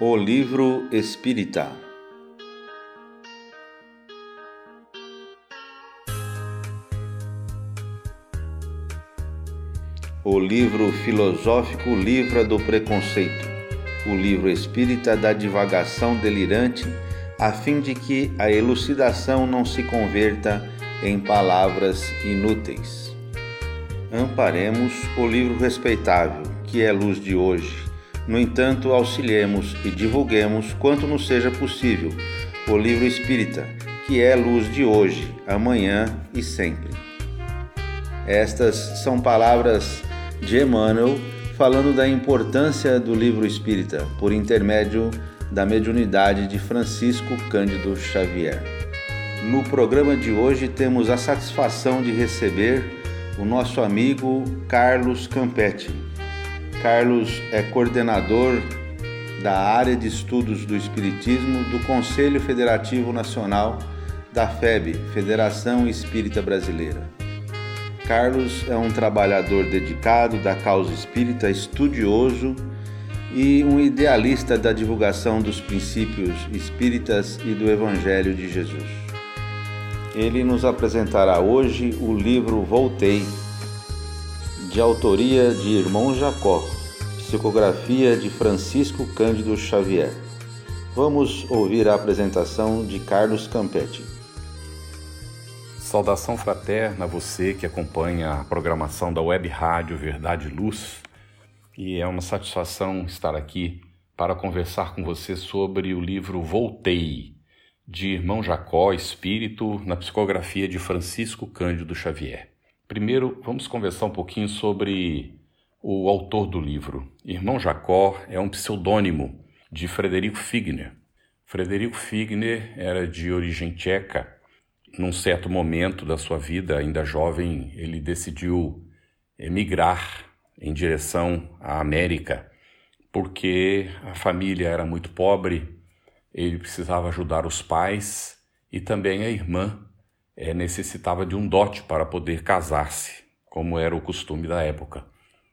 O Livro Espírita O livro filosófico livra do preconceito. O livro espírita da divagação delirante, a fim de que a elucidação não se converta em palavras inúteis. Amparemos o livro respeitável, que é luz de hoje. No entanto, auxiliemos e divulguemos quanto nos seja possível o livro espírita, que é luz de hoje, amanhã e sempre. Estas são palavras de Emmanuel falando da importância do livro espírita por intermédio da mediunidade de Francisco Cândido Xavier. No programa de hoje temos a satisfação de receber o nosso amigo Carlos Campetti. Carlos é coordenador da área de estudos do Espiritismo do Conselho Federativo Nacional da FEB, Federação Espírita Brasileira. Carlos é um trabalhador dedicado da causa espírita, estudioso e um idealista da divulgação dos princípios espíritas e do Evangelho de Jesus. Ele nos apresentará hoje o livro Voltei, de autoria de Irmão Jacó, psicografia de Francisco Cândido Xavier. Vamos ouvir a apresentação de Carlos Campetti. Saudação fraterna a você que acompanha a programação da Web Rádio Verdade e Luz. E é uma satisfação estar aqui para conversar com você sobre o livro Voltei, de Irmão Jacó, Espírito, na psicografia de Francisco Cândido Xavier. Primeiro, vamos conversar um pouquinho sobre o autor do livro. Irmão Jacó é um pseudônimo de Frederico Figner. Frederico Figner era de origem tcheca num certo momento da sua vida, ainda jovem, ele decidiu emigrar em direção à América, porque a família era muito pobre, ele precisava ajudar os pais e também a irmã é, necessitava de um dote para poder casar-se, como era o costume da época.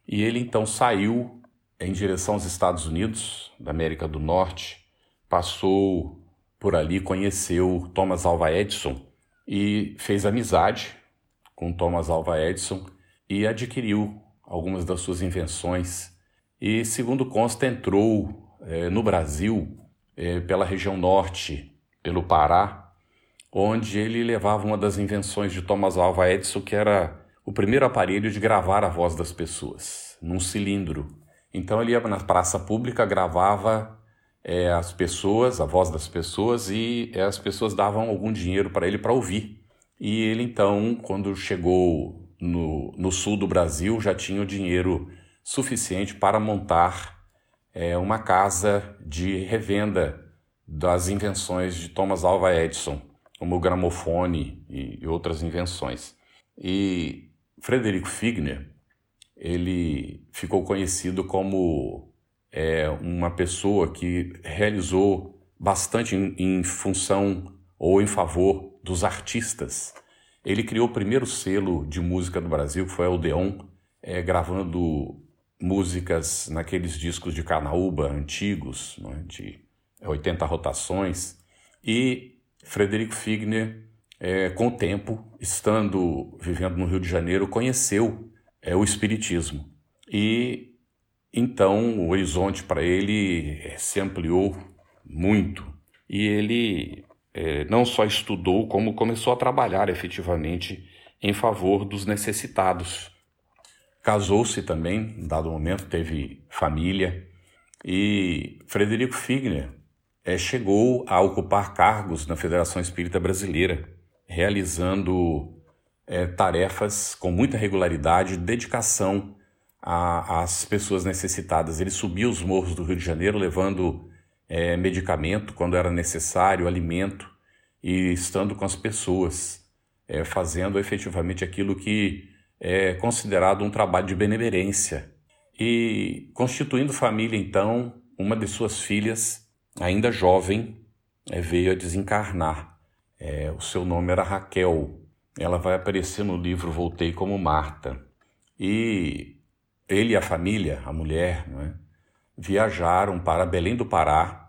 E ele então saiu em direção aos Estados Unidos, da América do Norte, passou por ali, conheceu Thomas Alva Edison, e fez amizade com Thomas Alva Edison e adquiriu algumas das suas invenções. E, segundo consta, entrou é, no Brasil é, pela região norte, pelo Pará, onde ele levava uma das invenções de Thomas Alva Edison, que era o primeiro aparelho de gravar a voz das pessoas, num cilindro. Então ele ia na praça pública, gravava é, as pessoas, a voz das pessoas, e é, as pessoas davam algum dinheiro para ele para ouvir. E ele então, quando chegou no, no, sul do Brasil, já tinha o dinheiro suficiente para montar é, uma casa de revenda das invenções de Thomas Alva Edison, como o gramofone e, outras invenções. E Frederico Figner, ele ficou conhecido como é uma pessoa que realizou bastante em, em função ou em favor dos artistas. Ele criou o primeiro selo de música no Brasil, que foi a Odeon, é, gravando músicas naqueles discos de Canaúba antigos, é, de 80 rotações. E Frederico Figner, é, com o tempo, estando vivendo no Rio de Janeiro, conheceu é, o Espiritismo. E então o horizonte para ele eh, se ampliou muito e ele é, não só estudou, como começou a trabalhar efetivamente em favor dos necessitados. Casou-se também, em dado momento, teve família e Frederico Figner é, chegou a ocupar cargos na Federação Espírita Brasileira, realizando é, tarefas com muita regularidade, dedicação às pessoas necessitadas. Ele subia os morros do Rio de Janeiro levando é, medicamento quando era necessário, alimento, e estando com as pessoas, é, fazendo efetivamente aquilo que é considerado um trabalho de benemerência. E constituindo família, então, uma de suas filhas, ainda jovem, é, veio a desencarnar. É, o seu nome era Raquel. Ela vai aparecer no livro Voltei como Marta. E ele e a família, a mulher, não é? viajaram para Belém do Pará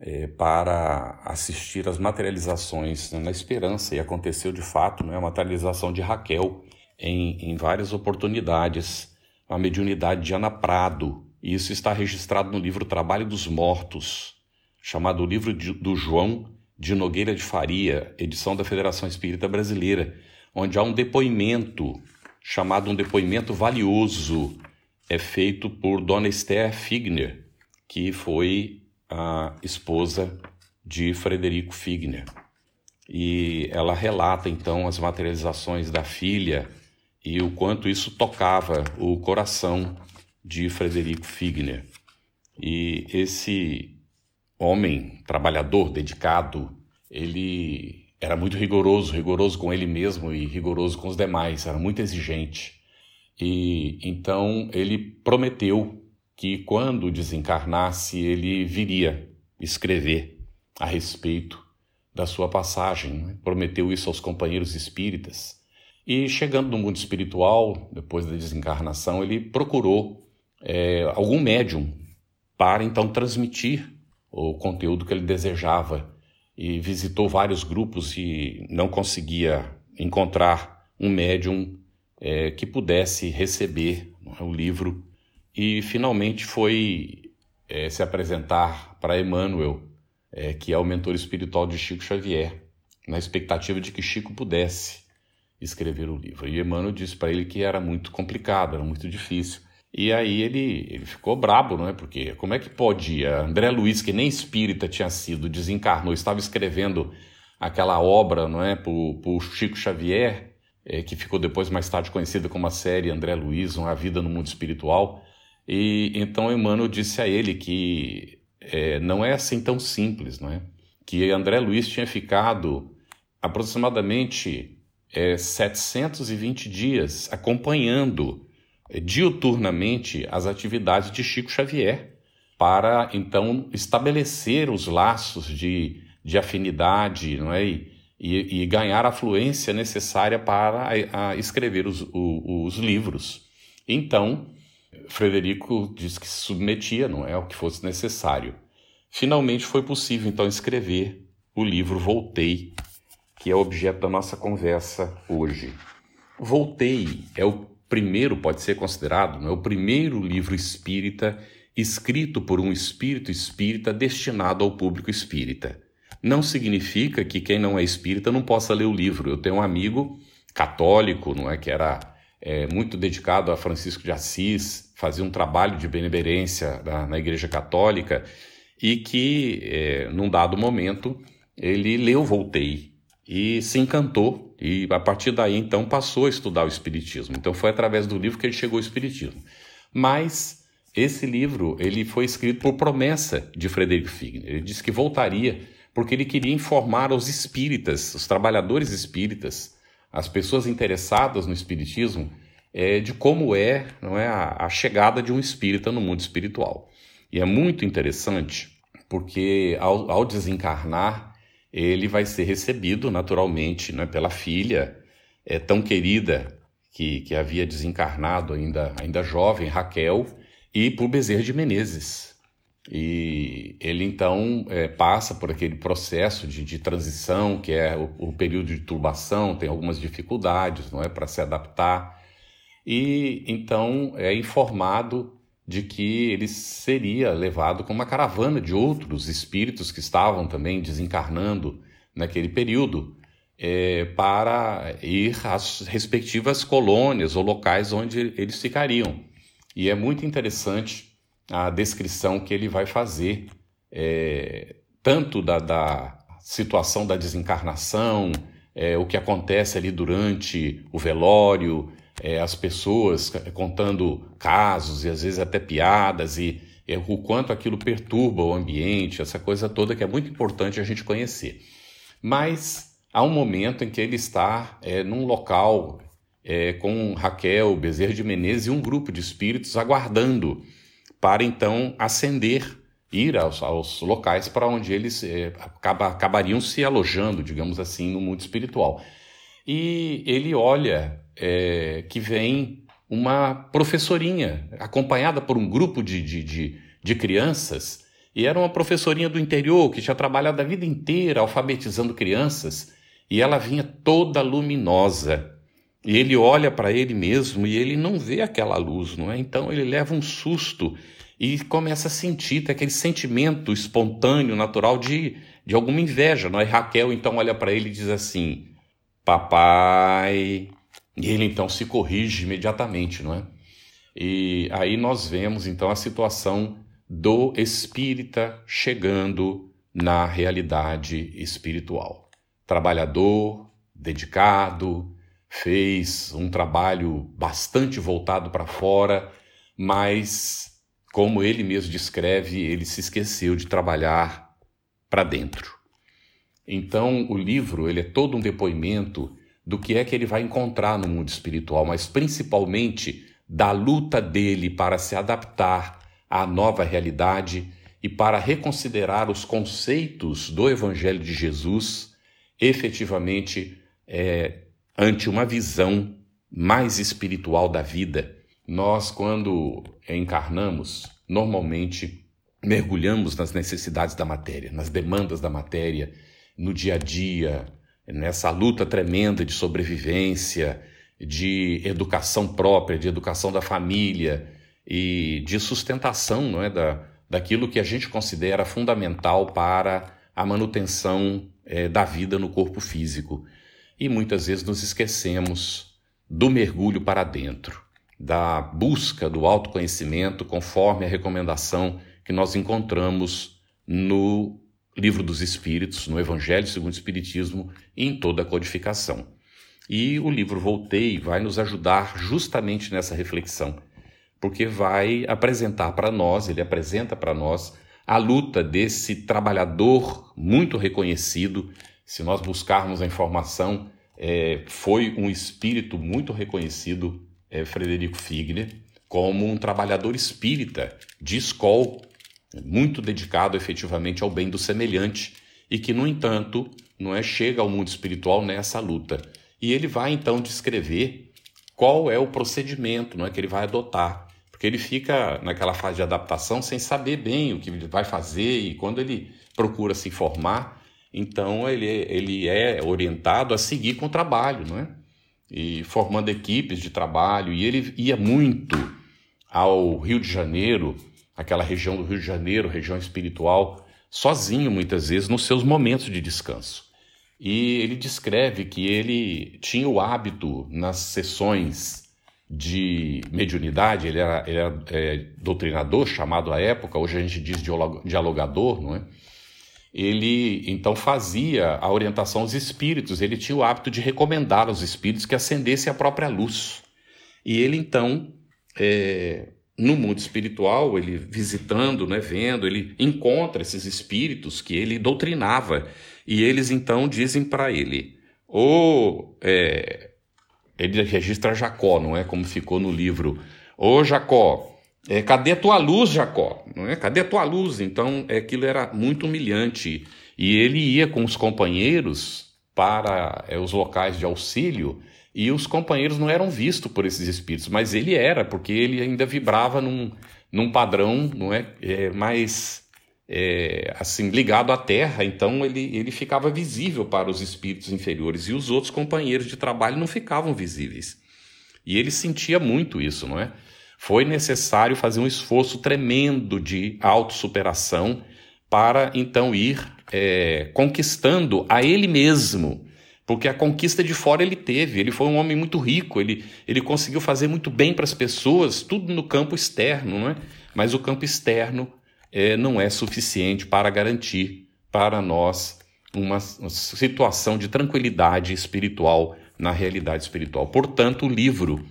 é, para assistir às materializações né, na esperança, e aconteceu de fato né, a materialização de Raquel em, em várias oportunidades, a mediunidade de Ana Prado, e isso está registrado no livro Trabalho dos Mortos, chamado Livro de, do João de Nogueira de Faria, edição da Federação Espírita Brasileira, onde há um depoimento chamado um depoimento valioso, é feito por Dona Esther Figner, que foi a esposa de Frederico Figner. E ela relata então as materializações da filha e o quanto isso tocava o coração de Frederico Figner. E esse homem trabalhador, dedicado, ele era muito rigoroso, rigoroso com ele mesmo e rigoroso com os demais, era muito exigente. E então ele prometeu que quando desencarnasse ele viria escrever a respeito da sua passagem. Né? Prometeu isso aos companheiros espíritas. E chegando no mundo espiritual, depois da desencarnação, ele procurou é, algum médium para então transmitir o conteúdo que ele desejava e visitou vários grupos e não conseguia encontrar um médium é, que pudesse receber é, o livro e finalmente foi é, se apresentar para Emmanuel, é, que é o mentor espiritual de Chico Xavier, na expectativa de que Chico pudesse escrever o livro. E Emmanuel disse para ele que era muito complicado, era muito difícil. E aí ele, ele ficou brabo, não é? Porque como é que podia? André Luiz, que nem espírita tinha sido, desencarnou, estava escrevendo aquela obra, não é, por, por Chico Xavier, é, que ficou depois mais tarde conhecida como a série André Luiz, A Vida no Mundo Espiritual. E então Emmanuel disse a ele que é, não é assim tão simples, não é? Que André Luiz tinha ficado aproximadamente é, 720 dias acompanhando diuturnamente as atividades de Chico Xavier, para então estabelecer os laços de, de afinidade não é? e, e, ganhar a fluência necessária para a, a escrever os, o, os livros. Então, Frederico diz que se submetia, não é, ao que fosse necessário. Finalmente foi possível então escrever o livro Voltei, que é o objeto da nossa conversa hoje. Voltei é o primeiro pode ser considerado é o primeiro livro espírita escrito por um espírito espírita destinado ao público espírita. Não significa que quem não é espírita não possa ler o livro. Eu tenho um amigo católico, não é que era é, muito dedicado a Francisco de Assis, fazia um trabalho de benemerência na, na Igreja Católica e que, é, num dado momento, ele leu Voltei e se encantou e a partir daí, então, passou a estudar o Espiritismo. Então, foi através do livro que ele chegou ao Espiritismo. Mas esse livro ele foi escrito por promessa de Frederico Figner. Ele disse que voltaria porque ele queria informar os espíritas, os trabalhadores espíritas, as pessoas interessadas no Espiritismo, é, de como é, não é a, a chegada de um espírita no mundo espiritual. E é muito interessante porque ao, ao desencarnar ele vai ser recebido naturalmente né, pela filha é, tão querida que, que havia desencarnado ainda, ainda jovem, Raquel, e por Bezerra de Menezes. E ele então é, passa por aquele processo de, de transição, que é o, o, período de turbação, tem algumas dificuldades não é, para se adaptar, e então é informado de que ele seria levado com uma caravana de outros espíritos que estavam também desencarnando naquele período é, para ir às respectivas colônias ou locais onde eles ficariam. E é muito interessante a descrição que ele vai fazer, é, tanto da, da, situação da desencarnação, é, o que acontece ali durante o velório, é, as pessoas contando casos e às vezes até piadas e é, o quanto aquilo perturba o ambiente, essa coisa toda que é muito importante a gente conhecer. Mas há um momento em que ele está é, num local é, com Raquel, Bezerra de Menezes e um grupo de espíritos aguardando para então ascender, ir aos, aos locais para onde eles é, acaba, acabariam se alojando, digamos assim, no mundo espiritual. E ele olha é, que vem uma professorinha, acompanhada por um grupo de, de, de, de crianças e era uma professorinha do interior que tinha trabalhado a vida inteira alfabetizando crianças e ela vinha toda luminosa. E ele olha para ele mesmo e ele não vê aquela luz, não é? Então ele leva um susto e começa a sentir aquele sentimento espontâneo, natural de, de alguma inveja, não é? Raquel então olha para ele e diz assim: Papai. E ele então se corrige imediatamente, não é? E aí nós vemos então a situação do espírita chegando na realidade espiritual. Trabalhador, dedicado, fez um trabalho bastante voltado para fora, mas, como ele mesmo descreve, ele se esqueceu de trabalhar para dentro. Então, o livro ele é todo um depoimento do que é que ele vai encontrar no mundo espiritual, mas principalmente da luta dele para se adaptar à nova realidade e para reconsiderar os conceitos do Evangelho de Jesus efetivamente é, ante uma visão mais espiritual da vida. Nós, quando encarnamos, normalmente mergulhamos nas necessidades da matéria, nas demandas da matéria, no dia a dia, nessa luta tremenda de sobrevivência, de educação própria, de educação da família e de sustentação não é, da, daquilo que a gente considera fundamental para a manutenção é, da vida no corpo físico. E muitas vezes nos esquecemos do mergulho para dentro, da busca do autoconhecimento, conforme a recomendação que nós encontramos no Livro dos Espíritos, no Evangelho segundo o Espiritismo e em toda a codificação. E o livro Voltei vai nos ajudar justamente nessa reflexão, porque vai apresentar para nós, ele apresenta para nós a luta desse trabalhador muito reconhecido. Se nós buscarmos a informação, é, foi um espírito muito reconhecido, é, Frederico Figner, como um trabalhador espírita de escola, muito dedicado efetivamente ao bem do semelhante e que, no entanto, não é chega ao mundo espiritual nessa luta. E ele vai então descrever qual é o procedimento não é, que ele vai adotar. Porque ele fica naquela fase de adaptação sem saber bem o que ele vai fazer, e quando ele procura se informar, então ele, ele é orientado a seguir com o trabalho, não é? E formando equipes de trabalho, e ele ia muito ao Rio de Janeiro, aquela região do Rio de Janeiro, região espiritual, sozinho muitas vezes nos seus momentos de descanso. E ele descreve que ele tinha o hábito nas sessões de mediunidade, ele era, ele era é, doutrinador, chamado à época, hoje a gente diz dialogador, não é? Ele então fazia a orientação aos espíritos, ele tinha o hábito de recomendar aos espíritos que acendessem a própria luz. E ele então, é, no mundo espiritual, ele visitando, né, vendo, ele encontra esses espíritos que ele doutrinava e eles então dizem para ele: ou é, ele registra Jacó, não é como ficou no livro. Ô Jacó, é, cadê tua luz, Jacó? Não é? Cadê tua luz? Então, aquilo era muito humilhante. E ele ia com os companheiros para é, os locais de auxílio e os companheiros não eram vistos por esses espíritos, mas ele era, porque ele ainda vibrava num, num padrão não é, é mais é, assim ligado à terra, então ele, ele ficava visível para os espíritos inferiores e os outros companheiros de trabalho não ficavam visíveis. E ele sentia muito isso, não é? Foi necessário fazer um esforço tremendo de autossuperação para então ir é, conquistando a ele mesmo. Porque a conquista de fora ele teve, ele foi um homem muito rico, ele, ele conseguiu fazer muito bem para as pessoas, tudo no campo externo, não é? Mas o campo externo é, não é suficiente para garantir para nós uma situação de tranquilidade espiritual na realidade espiritual. Portanto, o livro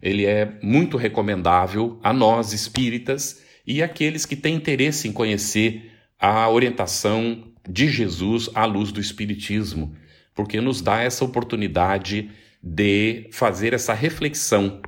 ele é muito recomendável a nós espíritas e aqueles que têm interesse em conhecer a orientação de Jesus à luz do espiritismo, porque nos dá essa oportunidade de fazer essa reflexão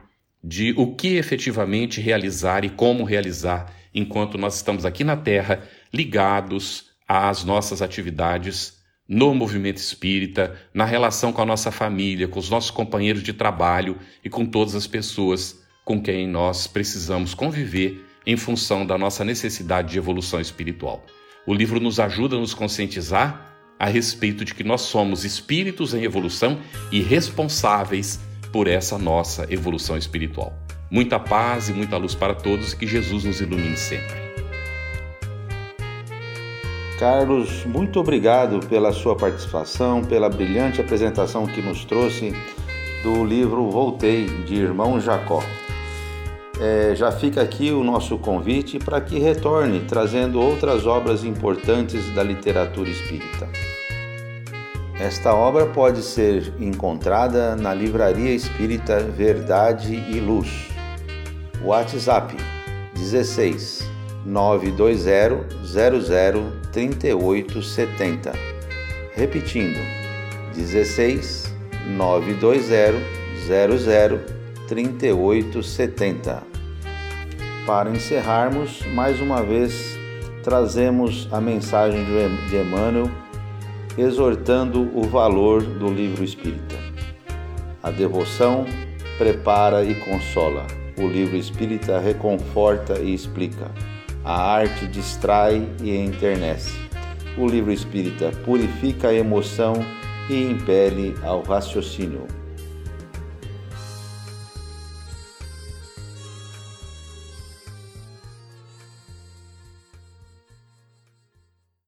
de o que efetivamente realizar e como realizar enquanto nós estamos aqui na Terra ligados às nossas atividades no movimento espírita, na relação com a nossa família, com os nossos companheiros de trabalho e com todas as pessoas com quem nós precisamos conviver em função da nossa necessidade de evolução espiritual. O livro nos ajuda a nos conscientizar a respeito de que nós somos espíritos em evolução e responsáveis por essa nossa evolução espiritual. Muita paz e muita luz para todos e que Jesus nos ilumine sempre. Carlos, muito obrigado pela sua participação, pela brilhante apresentação que nos trouxe do livro Voltei, de Irmão Jacó. É, já fica aqui o nosso convite para que retorne trazendo outras obras importantes da literatura espírita. Esta obra pode ser encontrada na Livraria Espírita Verdade e Luz. WhatsApp 16 920 00 3870. Repetindo 16 920 00 3870. Para encerrarmos, mais uma vez trazemos a mensagem de Emmanuel exortando o valor do livro espírita. A devoção prepara e consola. O livro espírita reconforta e explica. A arte distrai e enternece. O livro espírita purifica a emoção e impele ao raciocínio.